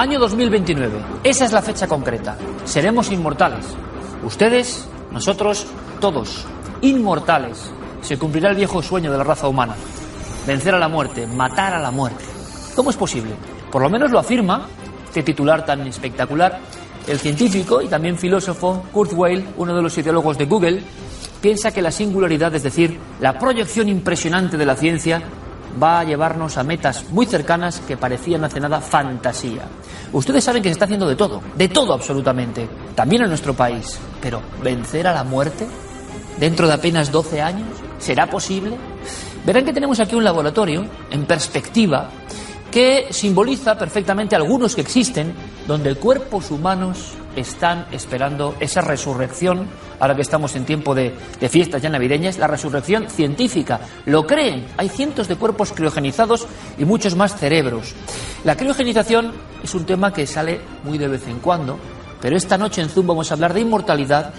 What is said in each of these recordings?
Año 2029. Esa es la fecha concreta. Seremos inmortales. Ustedes, nosotros, todos. Inmortales. Se cumplirá el viejo sueño de la raza humana. Vencer a la muerte, matar a la muerte. ¿Cómo es posible? Por lo menos lo afirma este titular tan espectacular. El científico y también filósofo Kurt Weill, uno de los ideólogos de Google, piensa que la singularidad, es decir, la proyección impresionante de la ciencia, va a llevarnos a metas muy cercanas que parecían hace nada fantasía. Ustedes saben que se está haciendo de todo, de todo absolutamente, también en nuestro país. Pero, ¿vencer a la muerte? ¿Dentro de apenas 12 años? ¿Será posible? Verán que tenemos aquí un laboratorio, en perspectiva, que simboliza perfectamente algunos que existen, donde cuerpos humanos están esperando esa resurrección, ahora que estamos en tiempo de, de, fiestas ya navideñas, la resurrección científica. Lo creen, hay cientos de cuerpos criogenizados y muchos más cerebros. La criogenización es un tema que sale muy de vez en cuando, pero esta noche en Zoom vamos a hablar de inmortalidad,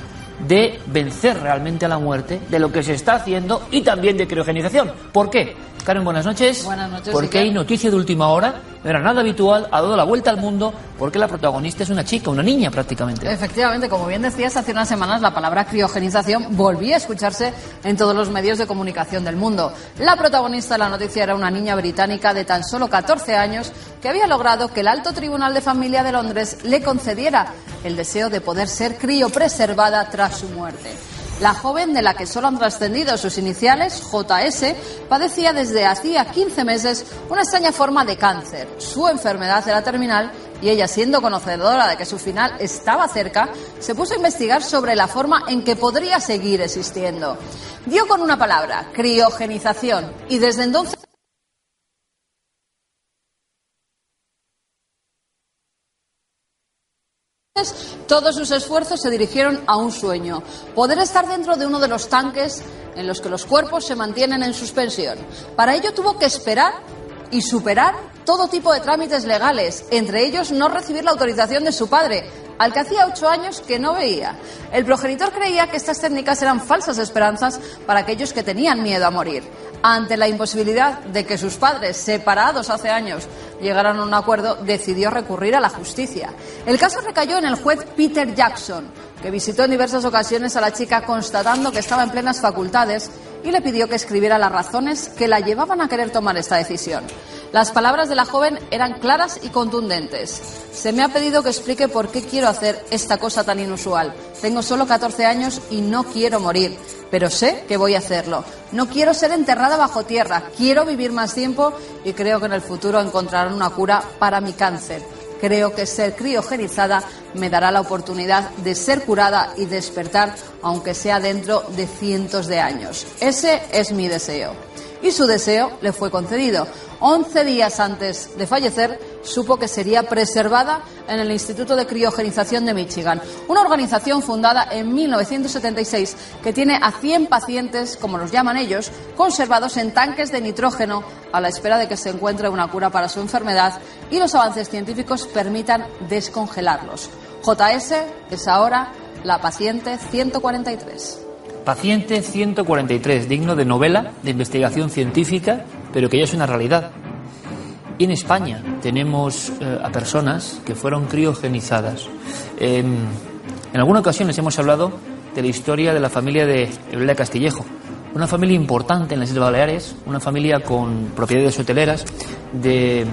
de vencer realmente a la muerte, de lo que se está haciendo y también de criogenización. ¿Por qué? Karen, buenas noches. Buenas noches. Porque hay noticia de última hora, no era nada habitual, ha dado la vuelta al mundo, porque la protagonista es una chica, una niña prácticamente. Efectivamente, como bien decías, hace unas semanas la palabra criogenización volvía a escucharse en todos los medios de comunicación del mundo. La protagonista de la noticia era una niña británica de tan solo 14 años que había logrado que el Alto Tribunal de Familia de Londres le concediera el deseo de poder ser criopreservada tras su muerte. La joven, de la que solo han trascendido sus iniciales, JS, padecía desde hacía 15 meses una extraña forma de cáncer. Su enfermedad era terminal y ella, siendo conocedora de que su final estaba cerca, se puso a investigar sobre la forma en que podría seguir existiendo. Dio con una palabra, criogenización, y desde entonces Todos sus esfuerzos se dirigieron a un sueño, poder estar dentro de uno de los tanques en los que los cuerpos se mantienen en suspensión. Para ello tuvo que esperar y superar todo tipo de trámites legales, entre ellos no recibir la autorización de su padre, al que hacía ocho años que no veía. El progenitor creía que estas técnicas eran falsas esperanzas para aquellos que tenían miedo a morir. Ante la imposibilidad de que sus padres, separados hace años, llegaran a un acuerdo, decidió recurrir a la justicia. El caso recayó en el juez Peter Jackson, que visitó en diversas ocasiones a la chica constatando que estaba en plenas facultades y le pidió que escribiera las razones que la llevaban a querer tomar esta decisión. Las palabras de la joven eran claras y contundentes. Se me ha pedido que explique por qué quiero hacer esta cosa tan inusual. Tengo solo 14 años y no quiero morir, pero sé que voy a hacerlo. No quiero ser enterrada bajo tierra, quiero vivir más tiempo y creo que en el futuro encontrarán una cura para mi cáncer. Creo que ser criogenizada me dará la oportunidad de ser curada y despertar, aunque sea dentro de cientos de años. Ese es mi deseo. Y su deseo le fue concedido. Once días antes de fallecer, supo que sería preservada en el Instituto de Criogenización de Michigan, una organización fundada en 1976 que tiene a 100 pacientes, como los llaman ellos, conservados en tanques de nitrógeno a la espera de que se encuentre una cura para su enfermedad y los avances científicos permitan descongelarlos. JS es ahora la paciente 143. Paciente 143, digno de novela, de investigación científica, pero que ya es una realidad. Y en España tenemos eh, a personas que fueron criogenizadas. Eh, en alguna ocasión les hemos hablado de la historia de la familia de Eulalia Castillejo, una familia importante en las Islas Baleares, una familia con propiedades hoteleras de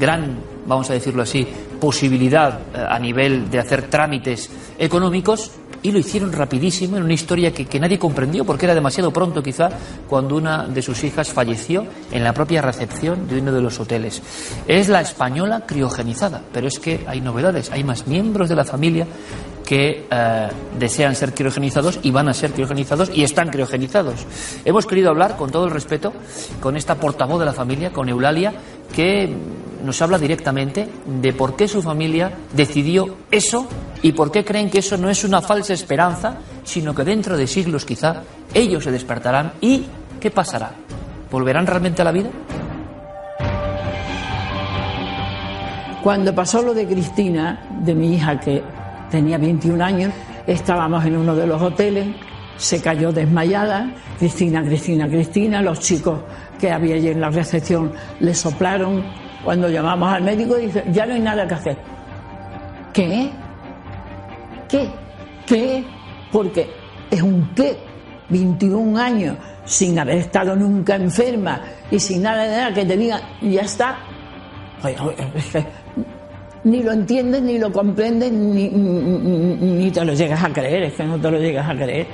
gran, vamos a decirlo así, posibilidad eh, a nivel de hacer trámites económicos y lo hicieron rapidísimo en una historia que, que, nadie comprendió porque era demasiado pronto quizá cuando una de sus hijas falleció en la propia recepción de uno de los hoteles. Es la española criogenizada, pero es que hay novedades, hay más miembros de la familia que eh, desean ser criogenizados y van a ser criogenizados y están criogenizados. Hemos querido hablar con todo el respeto con esta portavoz de la familia, con Eulalia, que nos habla directamente de por qué su familia decidió eso y por qué creen que eso no es una falsa esperanza, sino que dentro de siglos quizá ellos se despertarán y ¿qué pasará? ¿Volverán realmente a la vida? Cuando pasó lo de Cristina, de mi hija que tenía 21 años, estábamos en uno de los hoteles, se cayó desmayada, Cristina, Cristina, Cristina, los chicos que había allí en la recepción le soplaron, cuando llamamos al médico dice, ya no hay nada que hacer. ¿Qué? ¿Qué? ¿Qué? Porque es un qué, 21 años, sin haber estado nunca enferma y sin nada de nada que te diga, ya está. Ni lo entiendes, ni lo comprendes, ni, ni te lo llegas a creer, es que no te lo llegas a creer.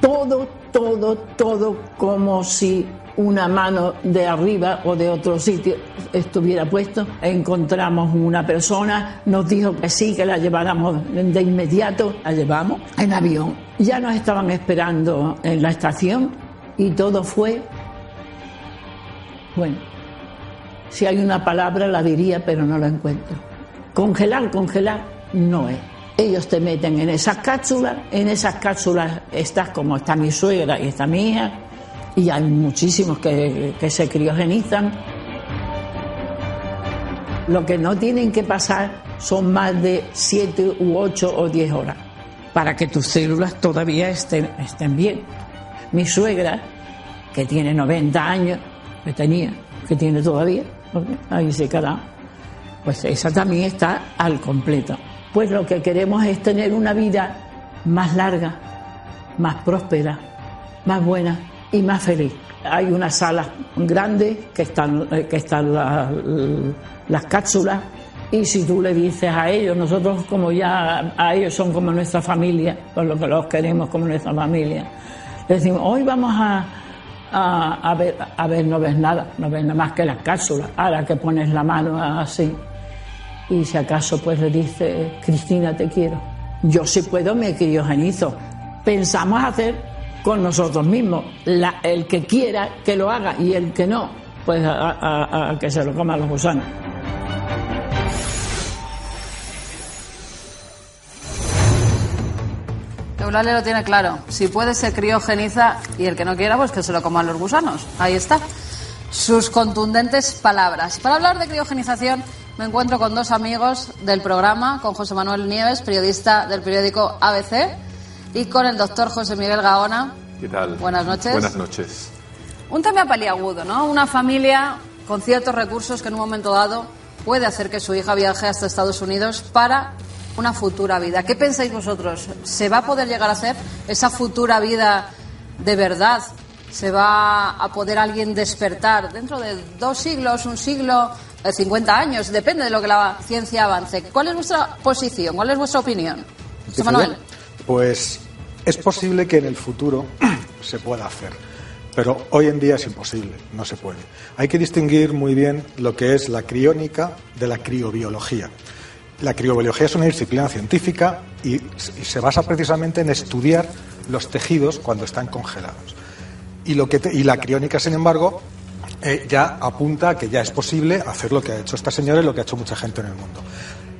Todo, todo, todo como si una mano de arriba o de otro sitio estuviera puesto. Encontramos una persona, nos dijo que sí, que la lleváramos de inmediato, la llevamos en avión. Ya nos estaban esperando en la estación y todo fue, bueno, si hay una palabra la diría, pero no la encuentro. Congelar, congelar, no es. Ellos te meten en esas cápsulas, en esas cápsulas estás como está mi suegra y está mi hija, y hay muchísimos que, se criogenizan. Lo que no tienen que pasar son más de 7 u 8 o 10 horas para que tus células todavía estén, estén bien. Mi suegra, que tiene 90 años, que tenía, que tiene todavía, ahí se queda, pues esa también está al completo. Pues lo que queremos es tener una vida más larga, más próspera, más buena y más feliz. Hay una sala grande que están, eh, que están la- las cápsulas y si tú le dices a ellos, nosotros como ya a ellos son como nuestra familia, por lo que los queremos como nuestra familia, decimos, hoy vamos a, a, ver, a ver, no ves nada, no ves nada más que las cápsulas, ahora que pones la mano así y si acaso pues le dice, Cristina, te quiero. Yo si puedo me criogenizo. Pensamos hacer con nosotros mismos. La- el que quiera que lo haga y el que no, pues a, que se lo coman los gusanos. Eulalia lo tiene claro. Si puede, se criogeniza y el que no quiera, pues que se lo coman los gusanos. Ahí está. Sus contundentes palabras. Para hablar de criogenización, me encuentro con dos amigos del programa, con José Manuel Nieves, periodista del periódico ABC, y con el doctor José Miguel Gaona. ¿Qué tal? Buenas noches. Buenas noches. Un tema paliagudo, ¿no? Una familia con ciertos recursos que en un momento dado puede hacer que su hija viaje hasta Estados Unidos para una futura vida. ¿Qué pensáis vosotros? ¿Se va a poder llegar a hacer esa futura vida de verdad? ¿Se va a poder alguien despertar dentro de dos siglos, un siglo, eh, 50 años? Depende de lo que la ciencia avance. ¿Cuál es vuestra posición? ¿Cuál es vuestra opinión? José ¿Empiezo Manuel. Pues es posible que en el futuro se pueda hacer, pero hoy en día es imposible, no se puede. Hay que distinguir muy bien lo que es la criónica de la criobiología. La criobiología es una disciplina científica y, se basa precisamente en estudiar los tejidos cuando están congelados. Y, lo que y la criónica, sin embargo, eh, ya apunta a que ya es posible hacer lo que ha hecho esta señora y lo que ha hecho mucha gente en el mundo.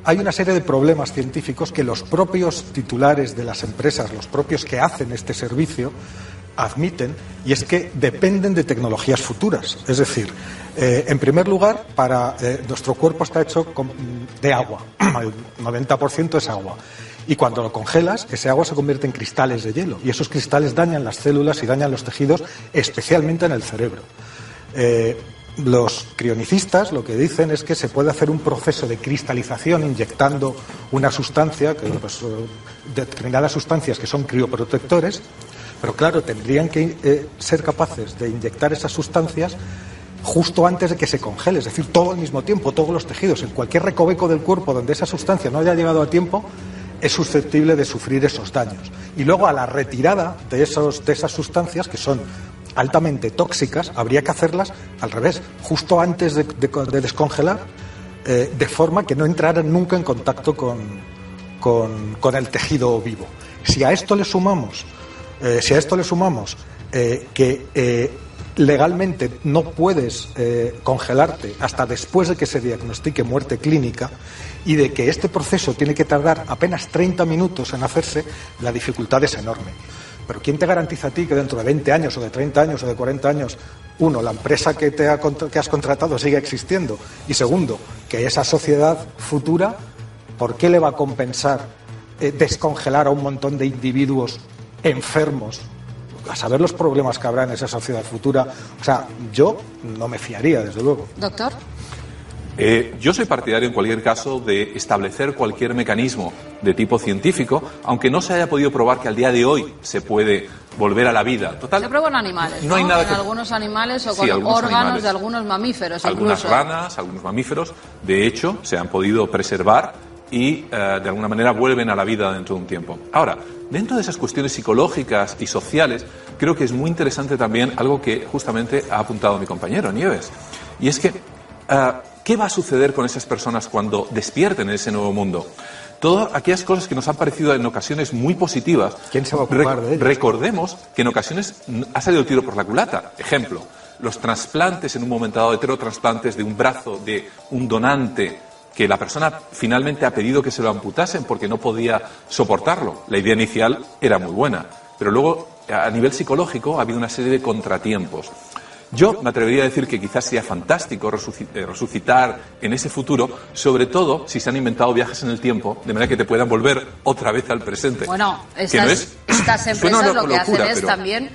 Hay una serie de problemas científicos que los propios titulares de las empresas, los propios que hacen este servicio, admiten, y es que dependen de tecnologías futuras. Es decir, eh, en primer lugar, para eh, nuestro cuerpo está hecho de agua, el 90% es agua. Y cuando lo congelas, ese agua se convierte en cristales de hielo. Y esos cristales dañan las células y dañan los tejidos, especialmente en el cerebro. Eh, los crionicistas lo que dicen es que se puede hacer un proceso de cristalización inyectando una sustancia, pues, eh, determinadas sustancias que son crioprotectores, pero claro, tendrían que eh, ser capaces de inyectar esas sustancias justo antes de que se congele, es decir, todo al mismo tiempo, todos los tejidos, en cualquier recoveco del cuerpo donde esa sustancia no haya llegado a tiempo, es susceptible de sufrir esos daños. Y luego a la retirada de, esos, de esas sustancias, que son altamente tóxicas, habría que hacerlas al revés, justo antes de, de- de descongelar, eh, de forma que no entraran nunca en contacto con, con- con el tejido vivo. Si a esto le sumamos, eh, si a esto le sumamos eh, que legalmente no puedes congelarte hasta después de que se diagnostique muerte clínica y de que este proceso tiene que tardar apenas 30 minutos en hacerse, la dificultad es enorme. Pero ¿quién te garantiza a ti que dentro de 20 años o de 30 años o de 40 años, uno, la empresa que, te ha, que has contratado sigue existiendo? Y segundo, que esa sociedad futura, ¿por qué le va a compensar eh, descongelar a un montón de individuos enfermos? A saber los problemas que habrá en esa sociedad futura. O sea, yo no me fiaría, desde luego. Doctor. Eh, yo soy partidario, en cualquier caso, de establecer cualquier mecanismo de tipo científico, aunque no se haya podido probar que al día de hoy se puede volver a la vida. Total, Se prueba en animales, No hay nada en que- algunos animales o Sí, con algunos órganos animales. de algunos mamíferos algunas incluso. ranas, algunos mamíferos, de hecho, se han podido preservar y eh, de alguna manera vuelven a la vida dentro de un tiempo. Ahora, dentro de esas cuestiones psicológicas y sociales, creo que es muy interesante también algo que justamente ha apuntado mi compañero Nieves, y es que, eh, ¿qué va a suceder con esas personas cuando despierten en ese nuevo mundo? Todas aquellas cosas que nos han parecido en ocasiones muy positivas. ¿Quién se va a ocupar de? Recordemos que en ocasiones ha salido el tiro por la culata. Ejemplo, los trasplantes en un momento dado, heterotrasplantes de un brazo de un donante que la persona finalmente ha pedido que se lo amputasen porque no podía soportarlo. La idea inicial era muy buena, pero luego a nivel psicológico ha habido una serie de contratiempos. Yo me atrevería a decir que quizás sería fantástico eh, resucitar en ese futuro, sobre todo si se han inventado viajes en el tiempo, de manera que te puedan volver otra vez al presente. Bueno, Que estas, no es- estas empresas lo que hacen es pero- también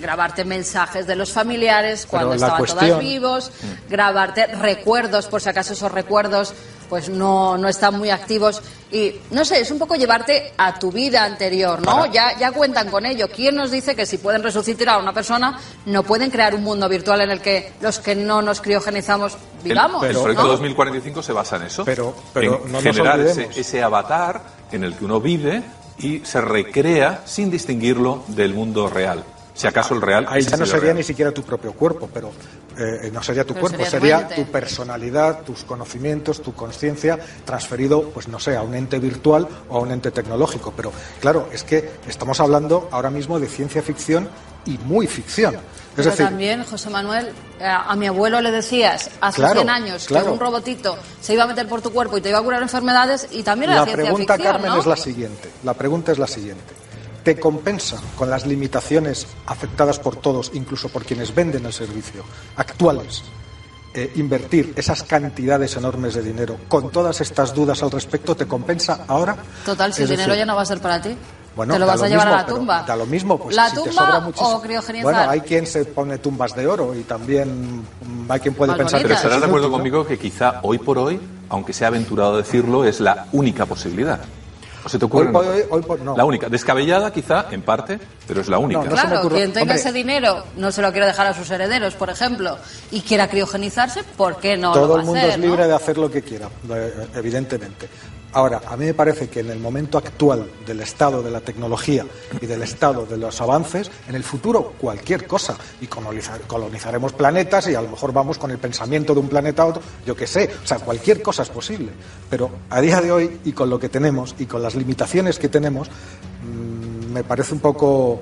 grabarte mensajes de los familiares cuando estaban cuestión- todas vivos, grabarte recuerdos por si acaso esos recuerdos pues no, no están muy activos y no sé, es un poco llevarte a tu vida anterior, ¿no? Para- Ya, ya cuentan con ello. ¿Quién nos dice que si pueden resucitar a una persona no pueden crear un mundo virtual en el que los que no nos criogenizamos El- vivamos? El, Pero- proyecto ¿no? 2045 se basa en eso. Pero- pero en no nos generar ese, ese avatar en el que uno vive y se recrea sin distinguirlo del mundo real. Si acaso el real Ahí es ya no el sería real. ni siquiera tu propio cuerpo, pero eh, no sería tu Pero cuerpo, sería tu sería mente. tu personalidad, tus conocimientos, tu conciencia transferido, pues no sé, a un ente virtual o a un ente tecnológico. Pero claro, es que estamos hablando ahora mismo de ciencia ficción y muy ficción. Es Pero decir, también, José Manuel, eh, a mi abuelo le decías hace Claro, 100 años claro. que un robotito se iba a meter por tu cuerpo y te iba a curar enfermedades y también era la ciencia pregunta, ficción, Carmen, ¿no? es la siguiente. La pregunta es la siguiente. ¿Te compensa con las limitaciones aceptadas por todos, incluso por quienes venden el servicio, actuales, eh, invertir esas cantidades enormes de dinero con todas estas dudas al respecto? ¿Te compensa ahora? Total, si Es el dinero decir, ya no va a ser para ti. Bueno, te lo vas a llevar mismo, a la tumba. Da lo mismo, pues ¿La si te tumba sobra muchísimo. o criogenizar? Bueno, hay quien se pone tumbas de oro y también hay quien puede Más pensar Pero estarás de acuerdo conmigo que quizá hoy por hoy, aunque sea aventurado decirlo, es la única posibilidad. ¿O se te ocurre? Hoy por hoy- hoy por- no. La única. Descabellada quizá, en parte, pero es la única. No, no Claro, ocurre- quien tenga Hombre. ese dinero no se lo quiere dejar a sus herederos, por ejemplo, y quiera criogenizarse, ¿por qué no lo Todo va el a mundo hacer, es no? libre de hacer lo que quiera, evidentemente. Ahora, a mí me parece que en el momento actual del estado de la tecnología y del estado de los avances, en el futuro cualquier cosa. Y colonizar- colonizaremos planetas y a lo mejor vamos con el pensamiento de un planeta a otro, yo qué sé. O sea, cualquier cosa es posible. Pero a día de hoy y con lo que tenemos y con las limitaciones que tenemos, mm, me parece un poco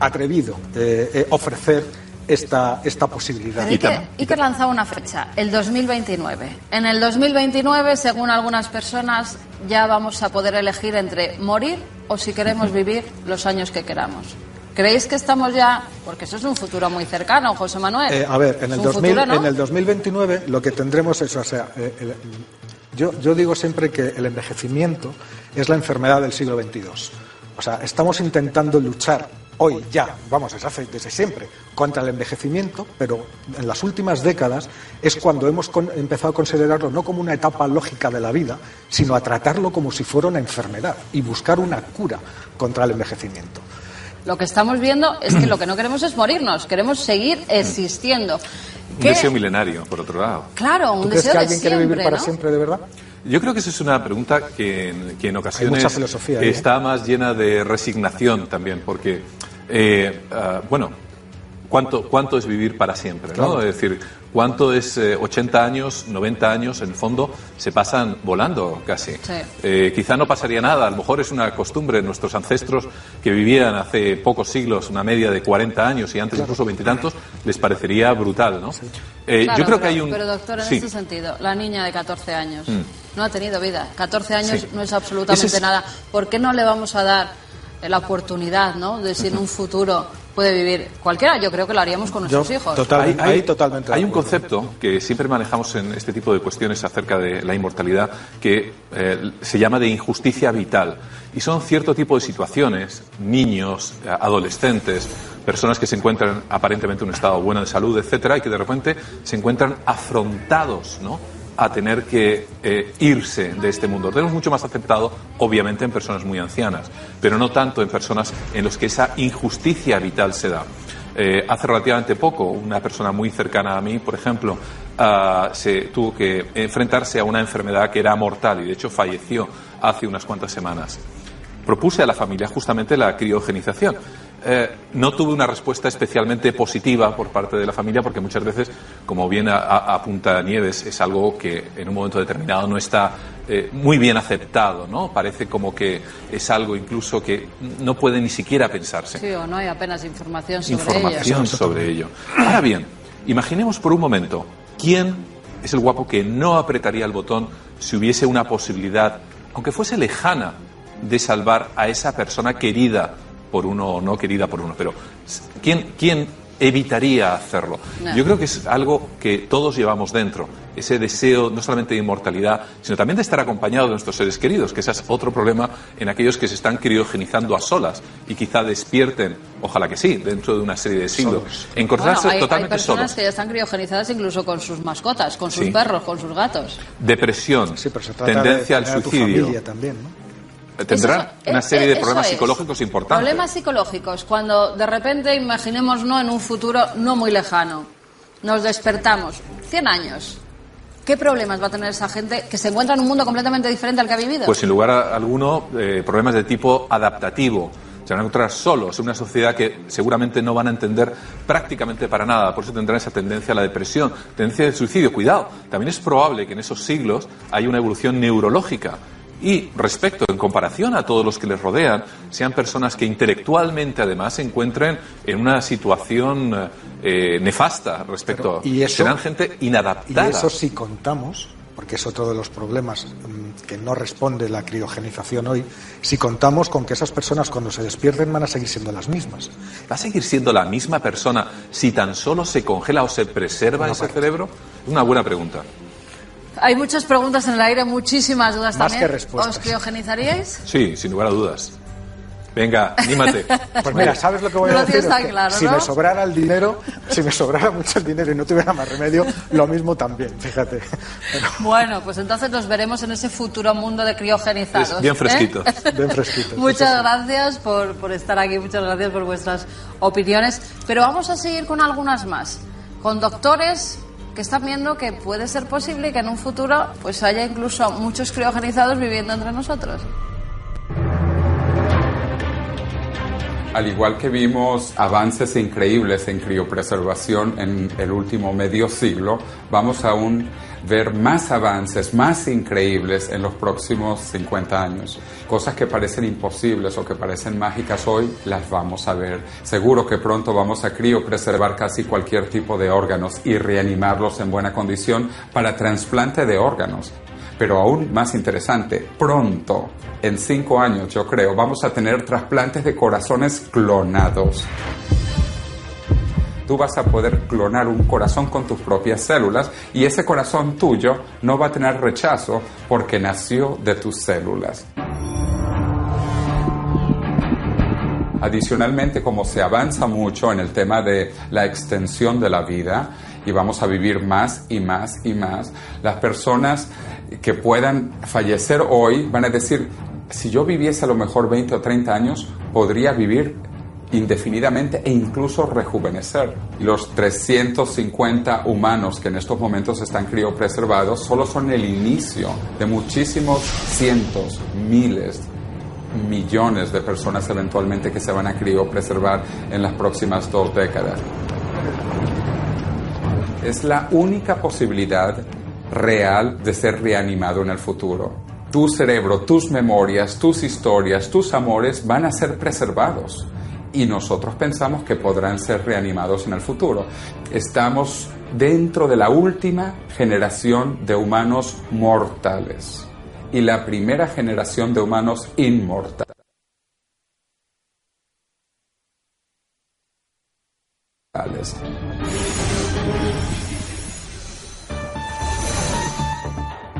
atrevido eh, eh, ofrecer esta, esta posibilidad. Iker, Iker lanzaba una fecha, el 2029. En el 2029, según algunas personas, ya vamos a poder elegir entre morir o si queremos vivir los años que queramos. ¿Creéis que estamos ya.? Porque eso es un futuro muy cercano, José Manuel. Eh, a ver, en el, un 2000 futuro, ¿no? en el 2029 lo que tendremos es, o sea, eh, el- yo, yo digo siempre que el envejecimiento es la enfermedad del siglo XXII. O sea, estamos intentando luchar hoy ya, vamos, desde, hace- desde siempre, contra el envejecimiento, pero en las últimas décadas es cuando hemos empezado a considerarlo no como una etapa lógica de la vida, sino a tratarlo como si fuera una enfermedad y buscar una cura contra el envejecimiento. Lo que estamos viendo es que lo que no queremos es morirnos, queremos seguir existiendo. Un ¿Qué- deseo milenario, por otro lado. Claro, un ¿Tú crees deseo que de alguien quiere vivir siempre, para ¿no? siempre de verdad? Yo creo que esa es una pregunta que, en- que en ocasiones mucha filosofía ahí, ¿eh? está más llena de resignación también, porque, eh, ah, bueno, ¿cuánto, ¿cuánto es vivir para siempre? ¿no? Claro. Es decir, ¿Cuánto es eh, 80 años, 90 años? En el fondo se pasan volando casi. Sí. Eh, quizá no pasaría nada, a lo mejor es una costumbre. Nuestros ancestros que vivían hace pocos siglos, una media de 40 años y antes incluso veintitantos, les parecería brutal, ¿no? Eh, Claro, yo creo pero, que hay un. Pero doctor, en Sí. Mm. este sentido, la niña de 14 años no ha tenido vida. 14 años Sí. no es absolutamente Ese es- nada. ¿Por qué no le vamos a dar la oportunidad, ¿no? De si en un futuro puede vivir cualquiera. Yo creo que lo haríamos con Yo nuestros hijos. total- ahí totalmente Hay un concepto que siempre manejamos en este tipo de cuestiones acerca de la inmortalidad que eh, se llama de injusticia vital. Y son cierto tipo de situaciones, niños, eh, adolescentes, personas que se encuentran aparentemente en un estado bueno de salud, etcétera, y que de repente se encuentran afrontados, ¿no? A tener que eh, irse de este mundo. Lo tenemos mucho más aceptado, obviamente, en personas muy ancianas, pero no tanto en personas en las que esa injusticia vital se da. Eh, hace relativamente poco, una persona muy cercana a mí, por ejemplo, ah, se tuvo que enfrentarse a una enfermedad que era mortal y, de hecho, falleció hace unas cuantas semanas. Propuse a la familia justamente la criogenización. Eh, no tuve una respuesta especialmente positiva por parte de la familia porque muchas veces, como bien apunta Nieves, es algo que en un momento determinado no está eh, muy bien aceptado, ¿no? Parece como que es algo incluso que no puede ni siquiera pensarse Sí, o no hay apenas información sobre información ello. sobre ello. Ahora bien, imaginemos por un momento quién es el guapo que no apretaría el botón si hubiese una posibilidad, aunque fuese lejana, de salvar a esa persona querida por uno o no querida por uno. Pero ¿quién, quién evitaría hacerlo? No. Yo creo que es algo que todos llevamos dentro, ese deseo no solamente de inmortalidad, sino también de estar acompañado de nuestros seres queridos, que ese es otro problema en aquellos que se están criogenizando a solas y quizá despierten, ojalá que sí, dentro de una serie de siglos, encontrarse Bueno, hay, hay totalmente personas solos. que ya están criogenizadas incluso con sus mascotas, con sus Sí. perros, con sus gatos. Depresión, Sí, pero se trata tendencia de al tener a tu suicidio. familia también, ¿no? Tendrá Eso- una eh, serie eh, de problemas es. psicológicos importantes. Problemas psicológicos, cuando de repente, imaginemos, no en un futuro no muy lejano, nos despertamos, 100 años. ¿Qué problemas va a tener esa gente que se encuentra en un mundo completamente diferente al que ha vivido? Pues sin lugar a alguno, eh, problemas de tipo adaptativo. Se van a encontrar solos en una sociedad que seguramente no van a entender prácticamente para nada. Por eso tendrán esa tendencia a la depresión, tendencia al suicidio. Cuidado, también es probable que en esos siglos haya una evolución neurológica. Y respecto, en comparación a todos los que les rodean, sean personas que intelectualmente además se encuentren en una situación eh, nefasta respecto. Pero, ¿y eso? Serán gente Y inadaptada. eso si contamos, porque es otro de los problemas mm, que no responde la criogenización hoy, si contamos con que esas personas cuando se despierten van a seguir siendo las mismas. ¿Va a seguir siendo la misma persona si tan solo se congela o se preserva ese cerebro? Es una buena pregunta. Hay muchas preguntas en el aire, muchísimas dudas Más también. que respuestas. ¿Os criogenizaríais? Sí, sin lugar a dudas. Venga, anímate. Pues mira, ¿sabes lo que voy a decir? si ¿no? me sobrara el dinero, si me sobrara mucho el dinero y no tuviera más remedio, lo mismo también, fíjate. Pero Bueno, pues entonces nos veremos en ese futuro mundo de criogenizados. Es bien ¿eh? fresquito. bien fresquito. Muchas gracias por, por estar aquí, muchas gracias por vuestras opiniones. Pero vamos a seguir con algunas más, con doctores que están viendo que puede ser posible que en un futuro pues haya incluso muchos criogenizados viviendo entre nosotros. Al igual que vimos avances increíbles en criopreservación en el último medio siglo, vamos a aún ver más avances, más increíbles en los próximos 50 años. Cosas que parecen imposibles o que parecen mágicas hoy, las vamos a ver. Seguro que pronto vamos a criopreservar casi cualquier tipo de órganos y reanimarlos en buena condición para trasplante de órganos. Pero aún más interesante, pronto, en cinco años yo creo, vamos a tener trasplantes de corazones clonados. Tú vas a poder clonar un corazón con tus propias células y ese corazón tuyo no va a tener rechazo porque nació de tus células. Adicionalmente, como se avanza mucho en el tema de la extensión de la vida y vamos a vivir más y más y más, las personas que puedan fallecer hoy van a decir, si yo viviese a lo mejor 20 o 30 años, podría vivir indefinidamente e incluso rejuvenecer. Los 350 humanos que en estos momentos están criopreservados solo son el inicio de muchísimos cientos, miles, millones de personas eventualmente que se van a criopreservar en las próximas dos décadas. es la única posibilidad real de ser reanimado en el futuro. Tu cerebro, tus memorias, tus historias, tus amores van a ser preservados y nosotros pensamos que podrán ser reanimados en el futuro. Estamos dentro de la última generación de humanos mortales y la primera generación de humanos inmortales.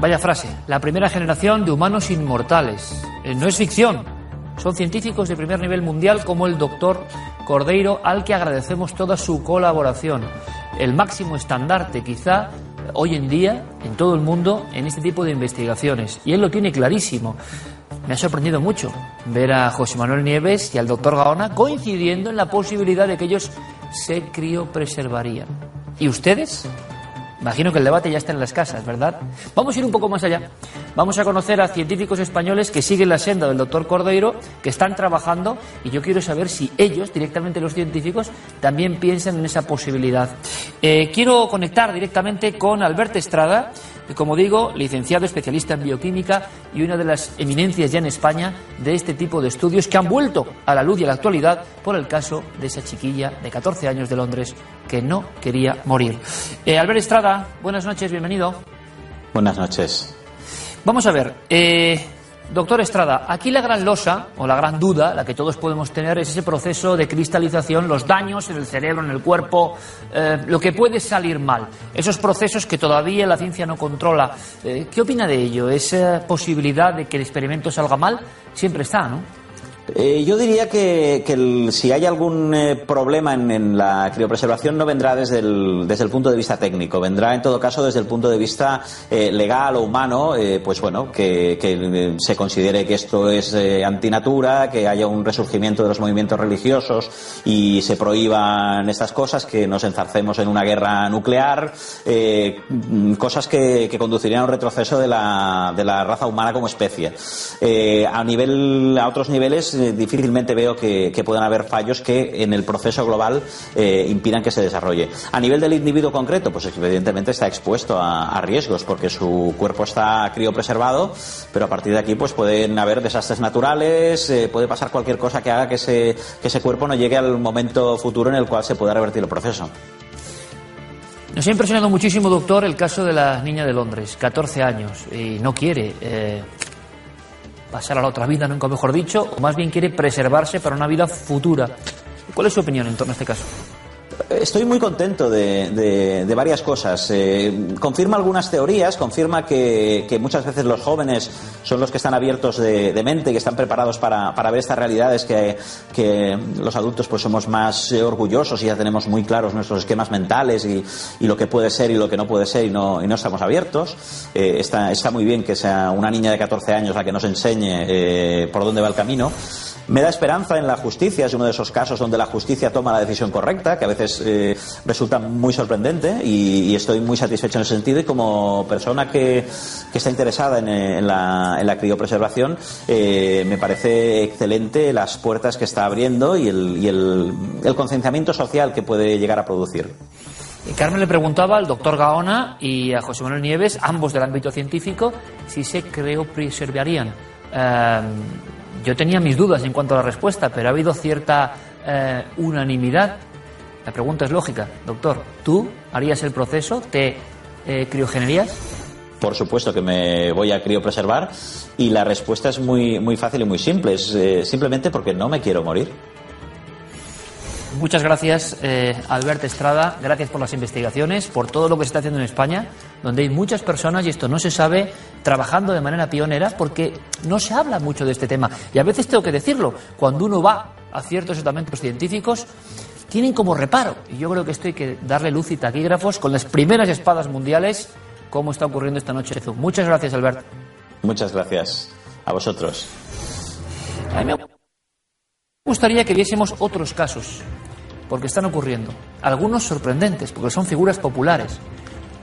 Vaya frase, la primera generación de humanos inmortales. Eh, no es ficción, son científicos de primer nivel mundial como el doctor Cordeiro, al que agradecemos toda su colaboración. El máximo estandarte, quizá, hoy en día, en todo el mundo, en este tipo de investigaciones. Y él lo tiene clarísimo. Me ha sorprendido mucho ver a José Manuel Nieves y al doctor Gaona coincidiendo en la posibilidad de que ellos se criopreservarían. ¿Y ustedes? Imagino que el debate ya está en las casas, ¿verdad? Vamos a ir un poco más allá. Vamos a conocer a científicos españoles que siguen la senda del doctor Cordeiro, que están trabajando, y yo quiero saber si ellos, directamente los científicos, también piensan en esa posibilidad. Eh, quiero conectar directamente con Albert Estrada, como digo, licenciado especialista en bioquímica y una de las eminencias ya en España de este tipo de estudios que han vuelto a la luz y a la actualidad por el caso de esa chiquilla de 14 años de Londres que no quería morir. Eh, Albert Estrada, buenas noches, bienvenido. Buenas noches. Vamos a ver, eh, doctor Estrada, aquí la gran losa o la gran duda, la que todos podemos tener, es ese proceso de cristalización, los daños en el cerebro, en el cuerpo, eh, lo que puede salir mal, esos procesos que todavía la ciencia no controla. Eh, ¿Qué opina de ello? ¿Esa posibilidad de que el experimento salga mal siempre está, no? Eh, yo diría que, si hay algún eh, problema en, en la criopreservación no vendrá desde el, desde el punto de vista técnico, vendrá en todo caso desde el punto de vista eh, legal o humano, eh, pues bueno, que, eh, se considere que esto es antinatura, que haya un resurgimiento de los movimientos religiosos y se prohíban estas cosas, que nos enzarcemos en una guerra nuclear, cosas que, que conducirían a un retroceso de la, de la raza humana como especie. A nivel, a otros niveles, eh, difícilmente veo que, puedan haber fallos que en el proceso global eh, impidan que se desarrolle. A nivel del individuo concreto, pues evidentemente está expuesto a, riesgos porque su cuerpo está criopreservado, pero a partir de aquí pues pueden haber desastres naturales, eh, puede pasar cualquier cosa que haga que ese, que ese cuerpo no llegue al momento futuro en el cual se pueda revertir el proceso. Nos ha impresionado muchísimo, doctor, el caso de la niña de Londres, 14 años, y no quiere pasar a la otra vida, nunca mejor dicho, o más bien quiere preservarse para una vida futura. ¿Cuál es su opinión en torno a este caso? Estoy muy contento de, varias cosas. Eh, confirma algunas teorías, confirma que, muchas veces los jóvenes son los que están abiertos de, de mente, que están preparados para, ver estas realidades, que, que los adultos pues somos más eh, orgullosos y ya tenemos muy claros nuestros esquemas mentales y, y lo que puede ser y lo que no puede ser y no, y no estamos abiertos. Eh, está, está muy bien que sea una niña de 14 años la que nos enseñe eh, por dónde va el camino. Me da esperanza en la justicia, es uno de esos casos donde la justicia toma la decisión correcta, que a veces eh, resulta muy sorprendente y, estoy muy satisfecho en ese sentido y como persona que, está interesada en, eh, la, criopreservación, eh, me parece excelente las puertas que está abriendo y el, concienciamiento social que puede llegar a producir. Carmen le preguntaba al doctor Gaona y a José Manuel Nieves, ambos del ámbito científico, si se criopreservarían. Eh, yo tenía mis dudas en cuanto a la respuesta, pero ha habido cierta unanimidad. La pregunta es lógica, doctor. ¿Tú harías el proceso? ¿Te eh, criogenerías? Por supuesto que me voy a criopreservar y la respuesta es muy, muy fácil y muy simple, es eh, simplemente porque no me quiero morir. Muchas gracias, eh, Albert Estrada. Gracias por las investigaciones, por todo lo que se está haciendo en España, donde hay muchas personas, y esto no se sabe, trabajando de manera pionera porque no se habla mucho de este tema. Y a veces tengo que decirlo, cuando uno va a ciertos estamentos científicos, tienen como reparo. Y yo creo que esto hay que darle luz y taquígrafos con las primeras espadas mundiales, como está ocurriendo esta noche. Muchas gracias, Albert. Muchas gracias a vosotros. A mí me gustaría que viésemos otros casos, porque están ocurriendo. Algunos sorprendentes, porque son figuras populares.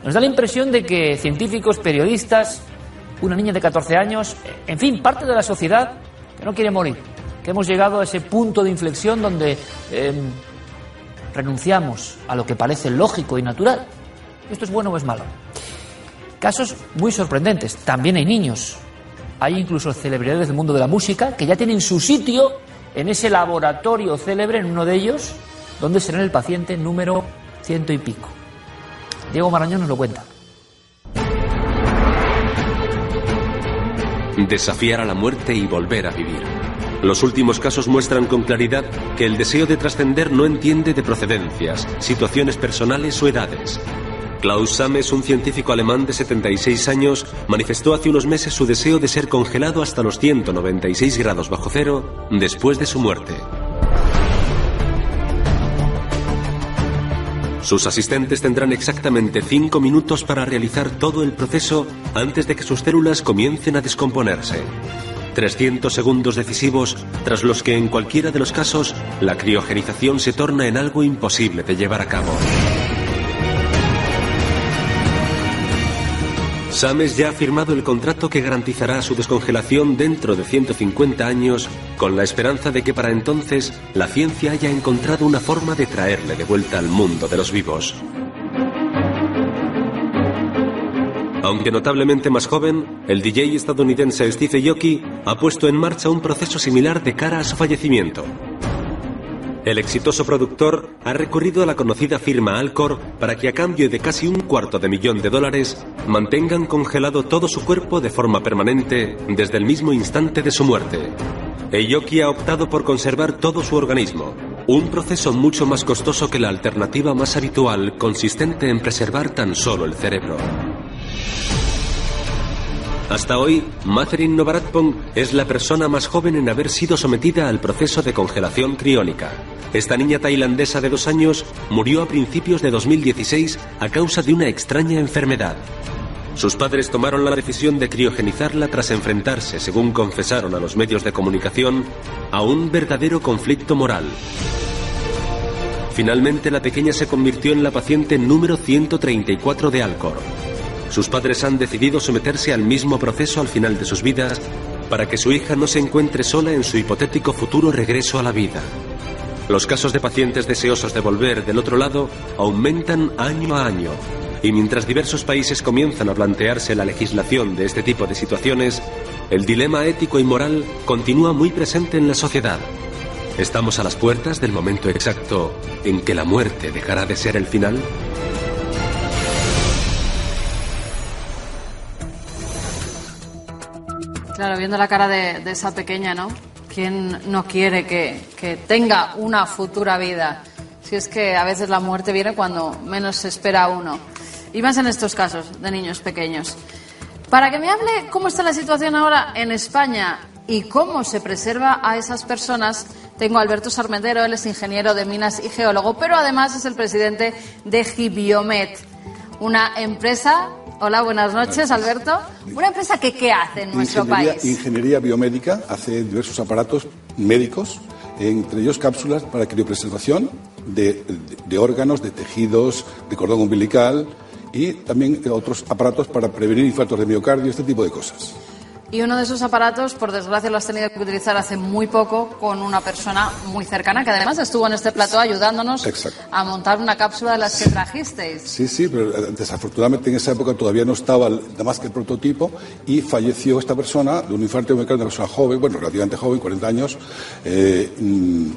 Nos da la impresión de que científicos, periodistas, una niña de 14 años, en fin, parte de la sociedad que no quiere morir, que hemos llegado a ese punto de inflexión donde eh, renunciamos a lo que parece lógico y natural ¿Esto es bueno o es malo? Casos muy sorprendentes. También hay niños. Hay incluso celebridades del mundo de la música que ya tienen su sitio en ese laboratorio célebre, en uno de ellos, donde será el paciente número ciento y pico. Diego Marañón nos lo cuenta. Desafiar a la muerte y volver a vivir. Los últimos casos muestran con claridad que el deseo de trascender no entiende de procedencias, situaciones personales o edades. Klaus Sames, un científico alemán de 76 años, manifestó hace unos meses su deseo de ser congelado hasta los 196 grados bajo cero después de su muerte. Sus asistentes tendrán exactamente 5 minutos para realizar todo el proceso antes de que sus células comiencen a descomponerse. 300 segundos decisivos tras los que en cualquiera de los casos la criogenización se torna en algo imposible de llevar a cabo. Sames ya ha firmado el contrato que garantizará su descongelación dentro de 150 años, con la esperanza de que para entonces la ciencia haya encontrado una forma de traerle de vuelta al mundo de los vivos. Aunque notablemente más joven, el DJ estadounidense Steve Aoki ha puesto en marcha un proceso similar de cara a su fallecimiento. El exitoso productor ha recurrido a la conocida firma Alcor para que a cambio de casi un cuarto de millón de dólares mantengan congelado todo su cuerpo de forma permanente desde el mismo instante de su muerte. Eyoki ha optado por conservar todo su organismo, un proceso mucho más costoso que la alternativa más habitual consistente en preservar tan solo el cerebro. Hasta hoy, Matherin Novaratpong es la persona más joven en haber sido sometida al proceso de congelación criónica. Esta niña tailandesa de dos años murió a principios de 2016 a causa de una extraña enfermedad. Sus padres tomaron la decisión de criogenizarla tras enfrentarse, según confesaron a los medios de comunicación, a un verdadero conflicto moral. Finalmente, la pequeña se convirtió en la paciente número 134 de Alcor. Sus padres han decidido someterse al mismo proceso al final de sus vidas para que su hija no se encuentre sola en su hipotético futuro regreso a la vida. Los casos de pacientes deseosos de volver del otro lado aumentan año a año. Y mientras diversos países comienzan a plantearse la legislación de este tipo de situaciones, el dilema ético y moral continúa muy presente en la sociedad. ¿Estamos a las puertas del momento exacto en que la muerte dejará de ser el final? Claro, viendo la cara de, esa pequeña, ¿no? ¿Quién no quiere que, que tenga una futura vida? Si es que a veces la muerte viene cuando menos se espera uno. Y más en estos casos de niños pequeños. Para que me hable cómo está la situación ahora en España y cómo se preserva a esas personas, tengo a Alberto Sarmentero, él es ingeniero de minas y geólogo, pero además es el presidente de Gibiomet, una empresa. Hola, buenas noches, Alberto. Una empresa que qué hace en nuestro ingeniería, país. Ingeniería biomédica hace diversos aparatos médicos, entre ellos cápsulas para criopreservación de, de- de órganos, de tejidos, de cordón umbilical y también otros aparatos para prevenir infartos de miocardio, este tipo de cosas. Y uno de esos aparatos, por desgracia, lo has tenido que utilizar hace muy poco con una persona muy cercana que además estuvo en este plató ayudándonos Exacto. a montar una cápsula de las que trajisteis. Sí, sí, pero eh, desafortunadamente en esa época todavía no estaba nada más que el prototipo y falleció esta persona de un infarto de miocardio, una persona joven, bueno, relativamente joven, 40 años, eh, mm,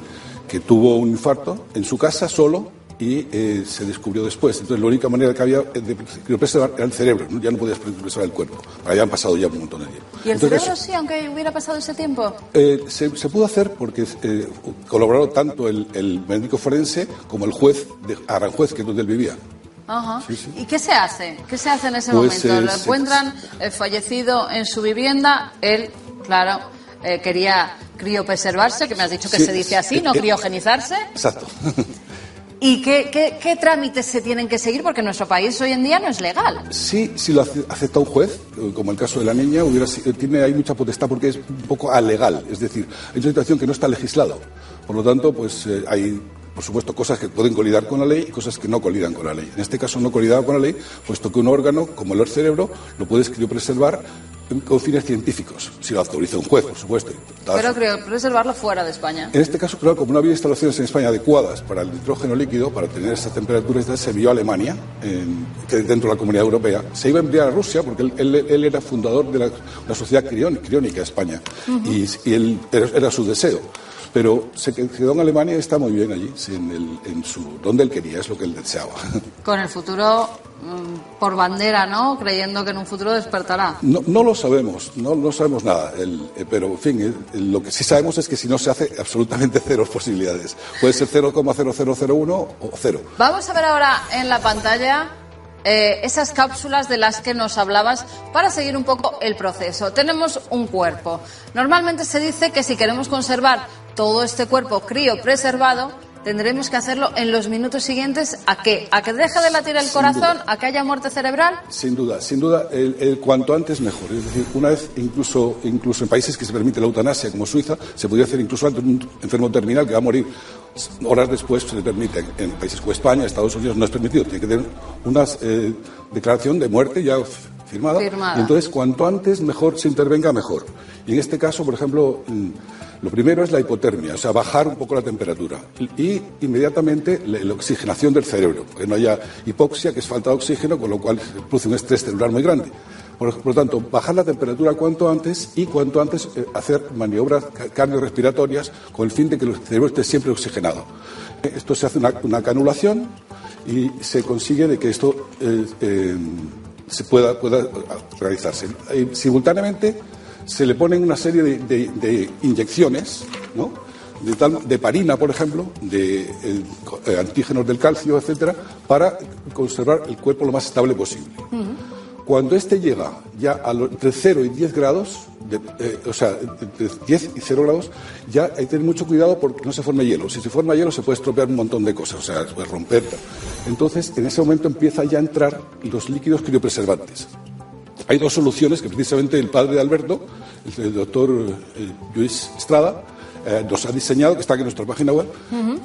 que tuvo un infarto en su casa solo y eh, se descubrió después. Entonces, la única manera que había de criopreservar era el cerebro, ¿no? ya no podías preservar el cuerpo. Habían pasado ya un montón de tiempo. ¿Y el Entonces, cerebro sí, aunque hubiera pasado ese tiempo? eh, se, se pudo hacer porque eh, colaboraron tanto el, el médico forense como el juez de Aranjuez, que es donde él vivía. Ajá. Sí, sí. ¿Y qué se hace? ¿Qué se hace en ese Pues, momento? eh, Lo se- encuentran eh, fallecido en su vivienda. Él, claro, eh, quería criopreservarse, que me has dicho que Sí, se dice así, no eh, eh, criogenizarse. Exacto. ¿Y qué, qué- qué trámites se tienen que seguir? Porque nuestro país hoy en día no es legal. Sí, si lo ace- acepta un juez, eh, como el caso de la niña, hubiera, eh, tiene ahí mucha potestad porque es un poco alegal. Es decir, hay una situación que no está legislado. Por lo tanto, pues eh, hay, por supuesto, cosas que pueden colidar con la ley y cosas que no colidan con la ley. En este caso no colidaba con la ley, puesto que un órgano, como el cerebro, lo puedes criopreservar con fines científicos, si lo autoriza un juez, por supuesto. Pero creo preservarlo fuera de España. En este caso, claro, como no había instalaciones en España adecuadas para el nitrógeno líquido, para tener esa temperatura, entonces se envió a Alemania, en- que dentro de la comunidad europea. Se iba a enviar a Rusia porque él, él- él era fundador de la, la sociedad crión- criónica de España y, y él, era, era su deseo. Pero se quedó en Alemania y está muy bien allí, en, el- en su, donde él quería, es lo que él deseaba. Con el futuro mm, por bandera, ¿no? Creyendo que en un futuro despertará. No, no lo sabemos, no, no sabemos nada, el- eh, pero en fin, eh, lo que sí sabemos es que si no se hace, absolutamente cero posibilidades. Puede ser 0,0001 o cero. Vamos a ver ahora en la pantalla eh, esas cápsulas de las que nos hablabas para seguir un poco el proceso. Tenemos un cuerpo. Normalmente se dice que si queremos conservar todo este cuerpo crío preservado, tendremos que hacerlo en los minutos siguientes a qué? A que deje de latir el Sin corazón, duda. a que haya muerte cerebral. Sin duda, sin duda, el, el cuanto antes mejor. Es decir, una vez, incluso, incluso en países que se permite la eutanasia, como Suiza, se podría hacer incluso antes un enfermo terminal que va a morir horas después, se le permite. En países como España, Estados Unidos, no es permitido. Tiene que tener una eh, declaración de muerte ya firmada. Firmada. Y entonces, cuanto antes mejor se intervenga, mejor. Y en este caso, por ejemplo, mm, lo primero es la hipotermia, o sea, bajar un poco la temperatura. Y inmediatamente la, la oxigenación del cerebro, que no haya hipoxia, que es falta de oxígeno, con lo cual produce un estrés celular muy grande. Por, por lo tanto, bajar la temperatura cuanto antes y cuanto antes eh, hacer maniobras ca- cardiorrespiratorias con el fin de que el cerebro esté siempre oxigenado. Esto se hace una, una canulación y se consigue de que esto eh, eh, se pueda, pueda realizarse. Eh, simultáneamente se le ponen una serie de, inyecciones, ¿no? de, tal- de parina, por ejemplo, de eh, antígenos del calcio, etcétera, para conservar el cuerpo lo más estable posible. Cuando este llega ya a lo- entre 0 y 10 grados, eh, o sea, entre 10 y 0 grados, ya hay que tener mucho cuidado porque no se forme hielo. Si se forma hielo se puede estropear un montón de cosas, o sea, se puede romper. Entonces, en ese momento empieza ya a entrar los líquidos criopreservantes. Hay dos soluciones que precisamente el padre de Alberto, el, el doctor eh, Luis Estrada, eh, nos ha diseñado, que está aquí en nuestra página web,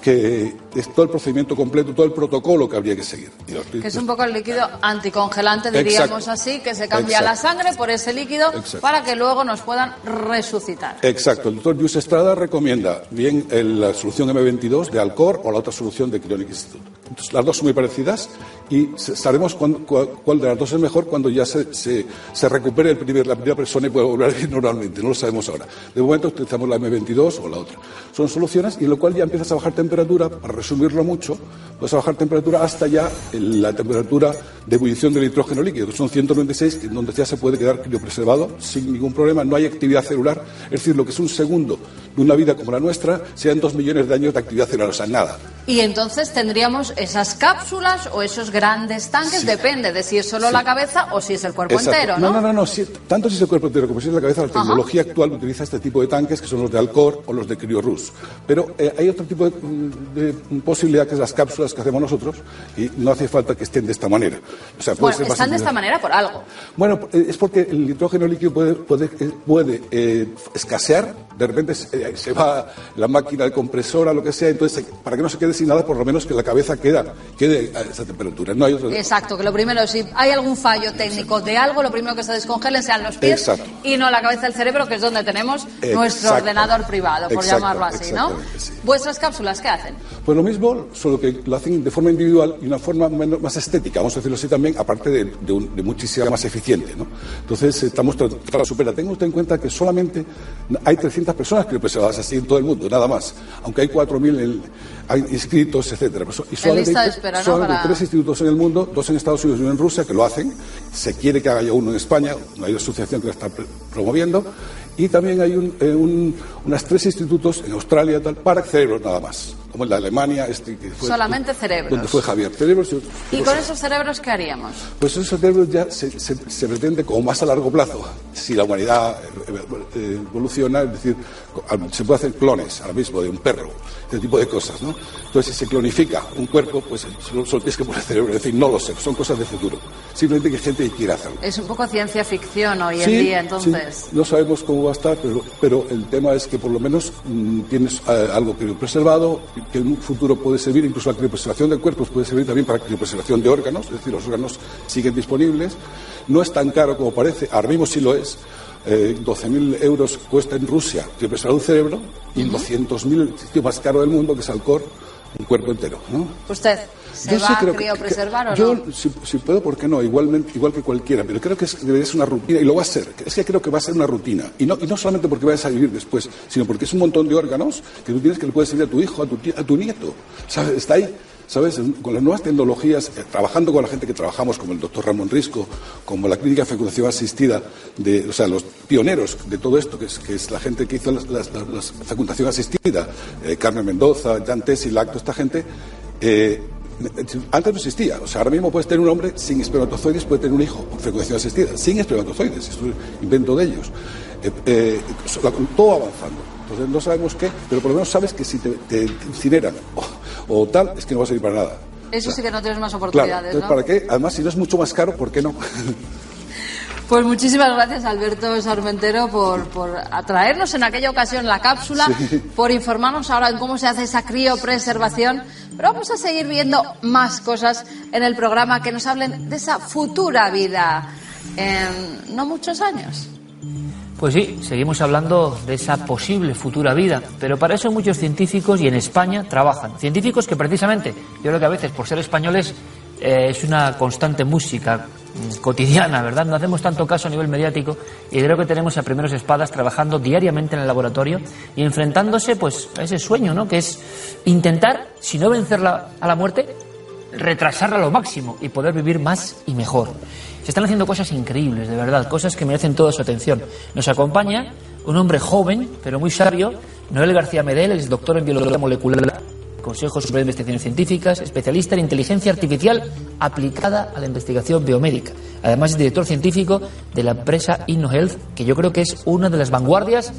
que es todo el procedimiento completo, todo el protocolo que habría que seguir. Los- Que es un poco el líquido anticongelante, diríamos Exacto. así, que se cambia la sangre por ese líquido Exacto. para que luego nos puedan resucitar. Exacto, el doctor Luis Estrada recomienda bien la solución M22 de Alcor o la otra solución de Cryonic Institute. Entonces, las dos son muy parecidas y sabremos cuán- cuál, de las dos es mejor cuando ya se, se, se recupere el primer- la primera persona y pueda volver a normalmente. No lo sabemos ahora. De momento utilizamos la M22 o la otra. Son soluciones y en lo cual ya empiezas a bajar temperatura, para resumirlo mucho, vas a bajar temperatura hasta ya la temperatura de ebullición del nitrógeno líquido, que son 196, en donde ya se puede quedar criopreservado sin ningún problema, no hay actividad celular. Es decir, lo que es un segundo de una vida como la nuestra, sean dos millones de años de actividad celular, o sea, nada. Y entonces tendríamos esas cápsulas o esos grandes tanques, depende de si es solo la cabeza o si es el cuerpo Exacto. entero, No, ¿no? no, no, no, sí, tanto si es el cuerpo entero como si es la cabeza, la tecnología actual utiliza este tipo de tanques que son los de Alcor o los de Criorus. Pero eh, hay otro tipo de, de posibilidad que es las cápsulas que hacemos nosotros y no hace falta que estén de esta manera. O sea, puede Bueno, ser están de esta manera por algo. Bueno, eh, es porque el nitrógeno líquido puede, puede, eh, puede eh, escasear, de repente se, se va la máquina de compresora, lo que sea, entonces para que no se quede sin nada, por lo menos que la cabeza queda, quede a esa temperatura. No hay otra. Exacto, que lo primero, si hay algún fallo técnico de algo, lo primero que se descongelen sean los pies Exacto. y no la cabeza del cerebro, que es donde tenemos nuestro ordenador privado, por llamarlo así, ¿no? sí. ¿Vuestras cápsulas qué hacen? Pues lo mismo, solo que lo hacen de forma individual y una forma menos- más estética, vamos a decirlo así también, aparte de, de, un- de muchísima más eficiente. ¿no? Entonces, estamos tratando de superar. Tenga usted en cuenta que solamente hay 300 personas que preservadas así en todo el mundo, nada más. Aunque hay 4.000 en- hay inscritos, etcétera. Y solamente, lista de espera, ¿no? solamente Para- tres institutos en el mundo, dos en Estados Unidos y uno en Rusia, que lo hacen. Se quiere que haya uno en España, hay una asociación que lo está promoviendo. Y también hay un, eh, un- unas tres institutos en Australia tal, para cerebros nada más, como el de Alemania, este que fue, Solamente cerebros. donde fue Javier. Cerebros y, ¿Y con esos cerebros qué haríamos? pues esos cerebros ya se, se- se pretende como más a largo plazo, si la humanidad eh, eh, evoluciona, es decir, se puede hacer clones ahora mismo de un perro, ese tipo de cosas, ¿no? Entonces, si se clonifica un cuerpo, pues solo, solo tienes que poner cerebro, es decir, no lo sé, son cosas de futuro. Simplemente que gente que quiere hacerlo. Es un poco ciencia ficción hoy en día, entonces. sí. No sabemos cómo va a estar, pero, pero el tema es que por lo menos mm, tienes eh, algo que preservado, que en un futuro puede servir, incluso la criopreservación de cuerpos puede servir también para criopreservación de órganos, es decir, los órganos siguen disponibles. No es tan caro como parece, ahora mismo sí lo es. Eh, 12.000 euros cuesta en Rusia criopreservar un cerebro y 200.000 el sitio más caro del mundo, que es Alcor, un cuerpo entero. ¿no? ¿Usted se Yo va sí a creo que- o yo, no? si, si puedo, ¿por qué no? Igualmente, igual que cualquiera, pero creo que es, debería ser una rutina, y lo va a ser. Es que creo que va a ser una rutina. Y no, y no solamente porque vayas a vivir después, sino porque es un montón de órganos que tú tienes que le puedes servir a tu hijo, a tu, a tu nieto. ¿Sabes? Está ahí. ¿Sabes? Con las nuevas tecnologías, eh, trabajando con la gente que trabajamos, como el doctor Ramón Risco, como la clínica de fecundación asistida, de, o sea, los pioneros de todo esto, que es, que es la gente que hizo la fecundación asistida, eh, Carmen Mendoza, Jan Tessi, Lacto, esta gente, eh, antes no existía. O sea, ahora mismo puedes tener un hombre sin espermatozoides, puede tener un hijo por fecundación asistida, sin espermatozoides. Es invento de ellos. Eh, eh, todo avanzando. Entonces no sabemos qué, pero por lo menos sabes que si te, te incineran o, o tal, es que no va a servir para nada. Eso sí que no tienes más Claro, oportunidades, entonces, ¿no? ¿para qué? Además, si no es mucho más caro, ¿por qué no? Pues muchísimas gracias, Alberto Sarmentero, por, por atraernos en aquella ocasión la cápsula, Sí. por informarnos ahora en cómo se hace esa criopreservación. Pero vamos a seguir viendo más cosas en el programa que nos hablen de esa futura vida en no muchos años. Pues sí, seguimos hablando de esa posible futura vida, pero para eso muchos científicos y en España trabajan. Científicos que precisamente, yo creo que a veces por ser españoles eh, es una constante música cotidiana, ¿verdad? No hacemos tanto caso a nivel mediático y creo que tenemos a primeros espadas trabajando diariamente en el laboratorio y enfrentándose pues a ese sueño, ¿no? Que es intentar, si no vencerla a la muerte, retrasarla a lo máximo y poder vivir más y mejor. Se están haciendo cosas increíbles, de verdad, cosas que merecen toda su atención. Nos acompaña un hombre joven, pero muy sabio, Noel García Medel, es doctor en biología molecular, Consejo Superior de Investigaciones Científicas, especialista en inteligencia artificial aplicada a la investigación biomédica. Además es director científico de la empresa InnoHealth, que yo creo que es una de las vanguardias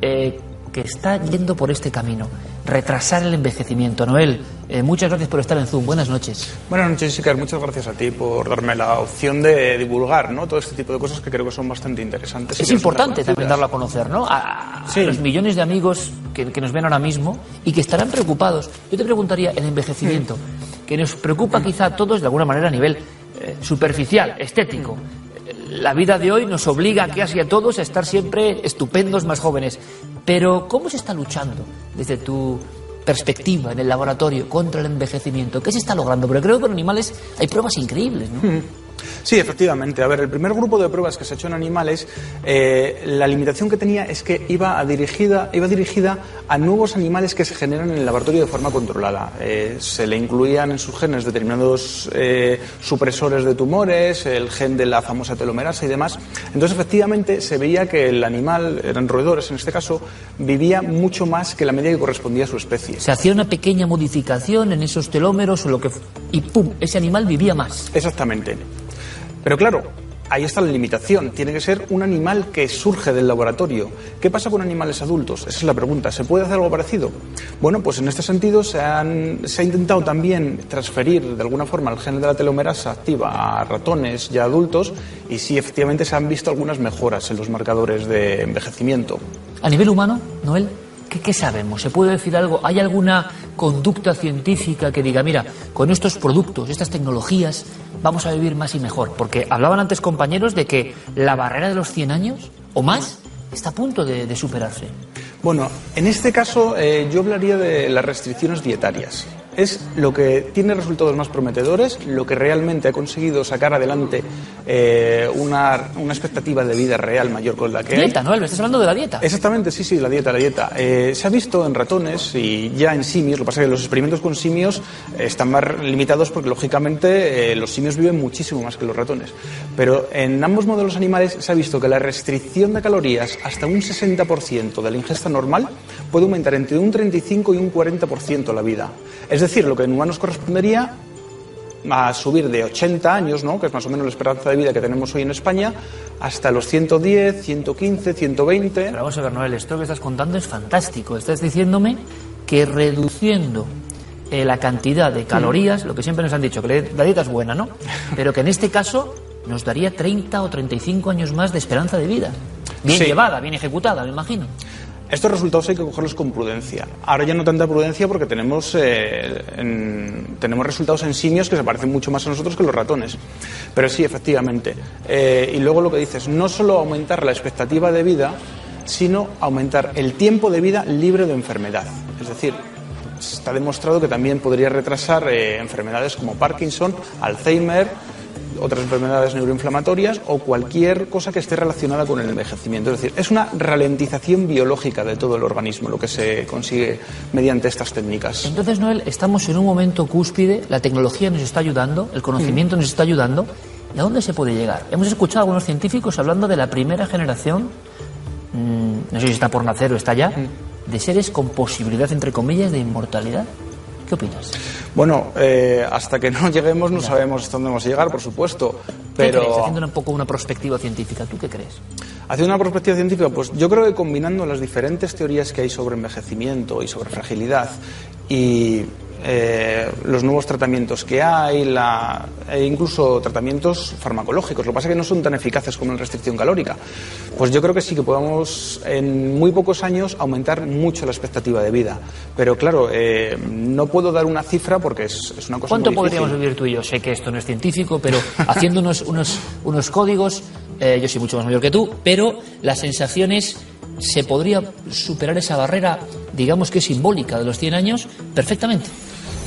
eh, que está yendo por este camino, retrasar el envejecimiento. Noel, eh, muchas gracias por estar en Zoom. Buenas noches. Buenas noches, Iker. Muchas gracias a ti por darme la opción de divulgar ¿no? todo este tipo de cosas que creo que son bastante interesantes. Es importante también darlo a conocer, ¿no? A, a Sí. los millones de amigos que, que nos ven ahora mismo y que estarán preocupados. Yo te preguntaría, el envejecimiento, que nos preocupa quizá a todos de alguna manera a nivel eh, superficial, estético. La vida de hoy nos obliga casi a todos a estar siempre estupendos, más jóvenes. Pero, ¿cómo se está luchando desde tu perspectiva en el laboratorio contra el envejecimiento? ¿Qué se está logrando? Porque creo que con animales hay pruebas increíbles, ¿no? Sí, efectivamente. A ver, el primer grupo de pruebas que se ha hecho en animales, eh, la limitación que tenía es que iba, a dirigida, iba dirigida a nuevos animales que se generan en el laboratorio de forma controlada. Eh, se le incluían en sus genes determinados eh, supresores de tumores, el gen de la famosa telomerasa y demás. Entonces, efectivamente, se veía que el animal, eran roedores en este caso, vivía mucho más que la media que correspondía a su especie. Se hacía una pequeña modificación en esos telómeros o lo que y pum, ese animal vivía más. Exactamente. Pero claro, ahí está la limitación. Tiene que ser un animal que surge del laboratorio. ¿Qué pasa con animales adultos? Esa es la pregunta. ¿Se puede hacer algo parecido? Bueno, pues en este sentido se, han- se ha intentado también transferir de alguna forma el gen de la telomerasa activa a ratones ya adultos y sí, efectivamente se han visto algunas mejoras en los marcadores de envejecimiento. A nivel humano, Noel, ¿qué, sabemos? ¿Se puede decir algo? ¿Hay alguna conducta científica que diga, mira, con estos productos, estas tecnologías, vamos a vivir más y mejor? Porque hablaban antes compañeros de que la barrera de los 100 años o más está a punto de, de superarse. Bueno, en este caso eh, yo hablaría de las restricciones dietarias. Es lo que tiene resultados más prometedores, lo que realmente ha conseguido sacar adelante eh, una, una expectativa de vida real mayor con la que hay. Dieta, me estás hablando de la dieta. Exactamente, sí, sí, la dieta, la dieta. Eh, se ha visto en ratones y ya en simios, lo que pasa es que los experimentos con simios eh, están más limitados porque lógicamente eh, los simios viven muchísimo más que los ratones. Pero en ambos modelos animales se ha visto que la restricción de calorías hasta un 60% de la ingesta normal puede aumentar entre un 35 y un 40% la vida. Es decir, lo que en humanos correspondería a subir de 80 años, ¿no? que es más o menos la esperanza de vida que tenemos hoy en España, hasta los 110, 115, 120. Pero vamos a ver, Noel, esto que estás contando es fantástico. Estás diciéndome que reduciendo eh, la cantidad de calorías, lo que siempre nos han dicho, que la dieta es buena, ¿no? Pero que en este caso nos daría 30 o 35 años más de esperanza de vida. Bien Sí. llevada, bien ejecutada, me imagino. Estos resultados hay que cogerlos con prudencia. Ahora ya no tanta prudencia porque tenemos, eh, en- tenemos resultados en simios que se parecen mucho más a nosotros que los ratones. Pero sí, efectivamente. Eh, y luego lo que dices, no solo aumentar la expectativa de vida, sino aumentar el tiempo de vida libre de enfermedad. Es decir, está demostrado que también podría retrasar eh, enfermedades como Parkinson, Alzheimer, otras enfermedades neuroinflamatorias o cualquier cosa que esté relacionada con el envejecimiento. Es decir, es una ralentización biológica de todo el organismo lo que se consigue mediante estas técnicas. Entonces, Noel, estamos en un momento cúspide, la tecnología nos está ayudando, el conocimiento nos está ayudando. ¿Y a dónde se puede llegar? Hemos escuchado a algunos científicos hablando de la primera generación, mm, no sé si está por nacer o está ya, de seres con posibilidad, entre comillas, de inmortalidad. ¿Qué opinas? Bueno, eh, hasta que no lleguemos no sabemos hasta dónde vamos a llegar, por supuesto. ¿Qué crees? Pero Haciendo un poco una perspectiva científica, ¿tú qué crees? Haciendo una perspectiva científica, pues yo creo que combinando las diferentes teorías que hay sobre envejecimiento y sobre fragilidad y eh, los nuevos tratamientos que hay, la, e incluso tratamientos farmacológicos, lo que pasa es que no son tan eficaces como la restricción calórica, pues yo creo que sí que podemos en muy pocos años aumentar mucho la expectativa de vida. Pero claro, eh, no puedo dar una cifra porque es, es una cosa ¿Cuánto muy podríamos vivir tú y yo? Sé que esto no es científico, pero haciendo unos, unos, unos códigos, eh, yo soy mucho más mayor que tú, pero las sensaciones, ¿se podría superar esa barrera, digamos que simbólica, de los 100 años perfectamente?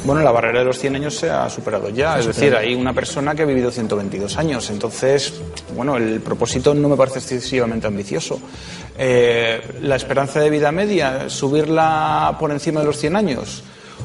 Bueno, la barrera de los 100 años se ha superado ya. Es decir, hay una persona que ha vivido 122 años. Entonces, bueno, el propósito no me parece excesivamente ambicioso. Eh, la esperanza de vida media, subirla por encima de los 100 años,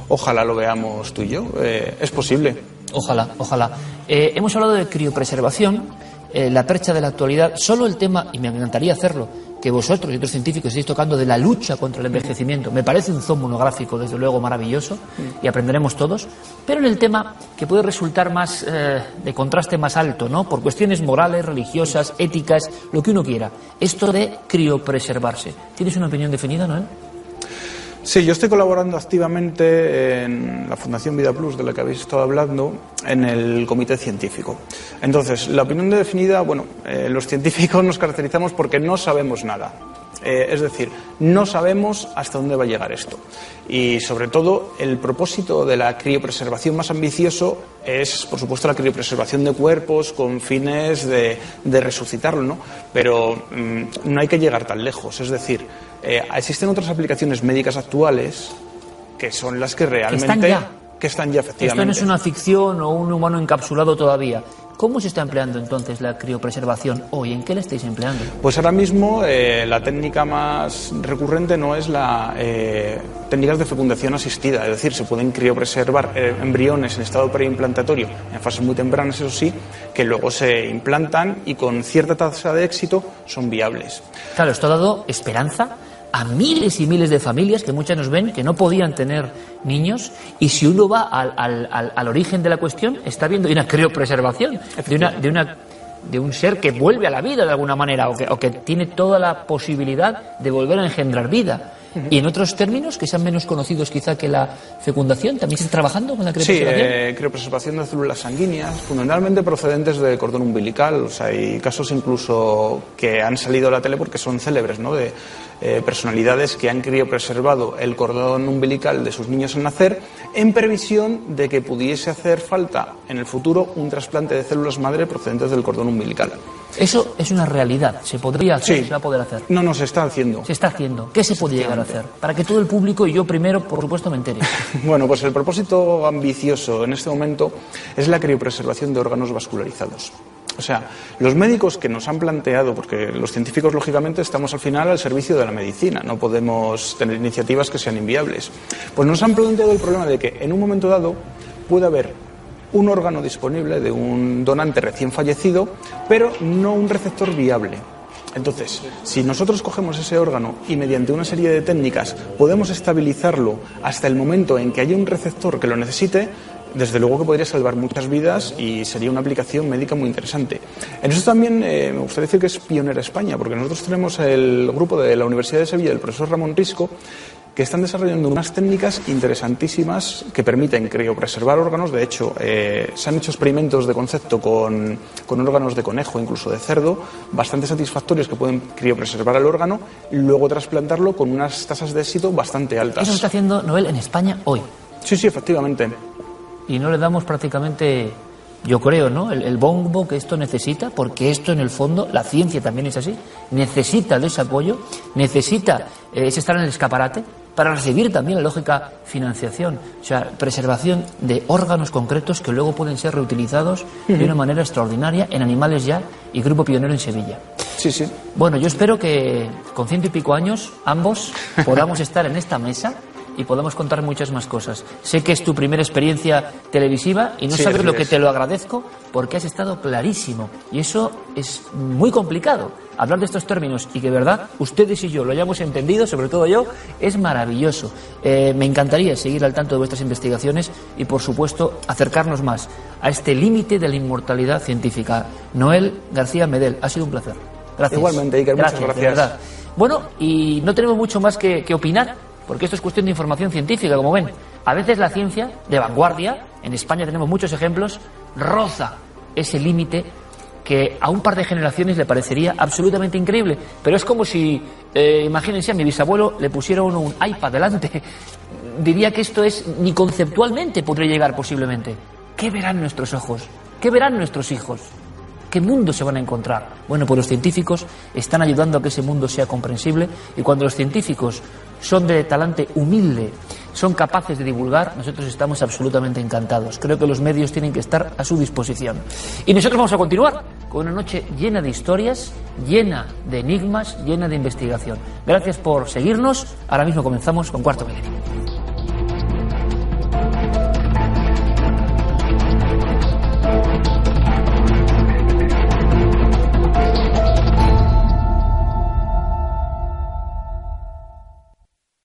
ojalá lo veamos tú y yo. Eh, es posible. Ojalá, ojalá. Eh, hemos hablado de criopreservación, eh, la percha de la actualidad. Solo el tema, y me encantaría hacerlo, que vosotros y otros científicos estéis tocando de la lucha contra el envejecimiento. Me parece un zoom monográfico, desde luego, maravilloso, y aprenderemos todos. Pero en el tema que puede resultar más eh, de contraste más alto, ¿no? Por cuestiones morales, religiosas, éticas, lo que uno quiera. Esto de criopreservarse. ¿Tienes una opinión definida, Noel? Sí, yo estoy colaborando activamente en la Fundación Vida Plus, de la que habéis estado hablando, en el comité científico. Entonces, la opinión definida, bueno, eh, los científicos nos caracterizamos porque no sabemos nada. Eh, es decir, no sabemos hasta dónde va a llegar esto. Y sobre todo, el propósito de la criopreservación más ambicioso es, por supuesto, la criopreservación de cuerpos con fines de, de resucitarlo, ¿no? Pero mm, no hay que llegar tan lejos. Es decir, eh, existen otras aplicaciones médicas actuales que son las que realmente. están ya. que están ya, Esto efectivamente. no es una ficción o un humano encapsulado todavía. ¿Cómo se está empleando entonces la criopreservación hoy? ¿En qué la estáis empleando? Pues ahora mismo eh, la técnica más recurrente no es la eh, técnicas de fecundación asistida, es decir, se pueden criopreservar eh, embriones en estado preimplantatorio en fases muy tempranas, eso sí, que luego se implantan y con cierta tasa de éxito son viables. Claro, esto ha dado esperanza a miles y miles de familias que muchas nos ven que no podían tener niños y si uno va al, al- al- al origen de la cuestión está viendo una criopreservación de una, de una de un ser que vuelve a la vida de alguna manera o que, o que tiene toda la posibilidad de volver a engendrar vida. Y en otros términos, que sean menos conocidos quizá que la fecundación, ¿también se está trabajando con la Sí, criopreservación? eh, criopreservación de células sanguíneas, fundamentalmente procedentes de cordón umbilical. O sea, hay casos incluso que han salido a la tele porque son célebres, ¿no? De eh, personalidades que han criopreservado el cordón umbilical de sus niños al nacer en previsión de que pudiese hacer falta en el futuro un trasplante de células madre procedentes del cordón umbilical. Eso es una realidad, se podría hacer, Sí. se va a poder hacer. No, no, se está haciendo. Se está haciendo. ¿Qué se puede llegar a hacer? Para que todo el público y yo primero, por supuesto, me entere. Bueno, pues el propósito ambicioso en este momento es la criopreservación de órganos vascularizados. O sea, los médicos que nos han planteado, porque los científicos lógicamente estamos al final al servicio de la medicina, no podemos tener iniciativas que sean inviables, pues nos han planteado el problema de que en un momento dado puede haber un órgano disponible de un donante recién fallecido, pero no un receptor viable. Entonces, si nosotros cogemos ese órgano y mediante una serie de técnicas podemos estabilizarlo hasta el momento en que haya un receptor que lo necesite, desde luego que podría salvar muchas vidas y sería una aplicación médica muy interesante. En eso también eh, me gustaría decir que es pionera España, porque nosotros tenemos el grupo de la Universidad de Sevilla del profesor Ramón Risco, que están desarrollando unas técnicas interesantísimas que permiten criopreservar órganos. De hecho, eh, se han hecho experimentos de concepto con, con órganos de conejo, incluso de cerdo, bastante satisfactorios que pueden criopreservar el órgano y luego trasplantarlo con unas tasas de éxito bastante altas. Eso está haciendo Noel en España hoy. Sí, sí, efectivamente. Y no le damos prácticamente, yo creo, ¿no? El, el bombo que esto necesita, porque esto en el fondo, la ciencia también es así, necesita de ese apoyo, necesita eh, ese estar en el escaparate para recibir también la lógica financiación, o sea, preservación de órganos concretos que luego pueden ser reutilizados de una manera extraordinaria en animales ya y Grupo Pionero en Sevilla. Sí, sí. Bueno, yo espero que con ciento y pico años ambos podamos estar en esta mesa y podamos contar muchas más cosas. Sé que es tu primera experiencia televisiva y no Sí, sabes lo que es. te lo agradezco porque has estado clarísimo y eso es muy complicado. Hablar de estos términos y que, verdad, ustedes y yo lo hayamos entendido, sobre todo yo, es maravilloso. Eh, me encantaría seguir al tanto de vuestras investigaciones y, por supuesto, acercarnos más a este límite de la inmortalidad científica. Noel García Medel, ha sido un placer. Gracias. Igualmente, Iker, muchas gracias. Bueno, y no tenemos mucho más que, que opinar, porque esto es cuestión de información científica, como ven. A veces la ciencia, de vanguardia, en España tenemos muchos ejemplos, roza ese límite que a un par de generaciones le parecería absolutamente increíble. Pero es como si, eh, imagínense, a mi bisabuelo le pusieron un iPad delante. Diría que esto es, ni conceptualmente podría llegar posiblemente. ¿Qué verán nuestros ojos? ¿Qué verán nuestros hijos? ¿Qué mundo se van a encontrar? Bueno, pues los científicos están ayudando a que ese mundo sea comprensible y cuando los científicos son de talante humilde, son capaces de divulgar, nosotros estamos absolutamente encantados. Creo que los medios tienen que estar a su disposición. Y nosotros vamos a continuar con una noche llena de historias, llena de enigmas, llena de investigación. Gracias por seguirnos. Ahora mismo comenzamos con Cuarto Milenio.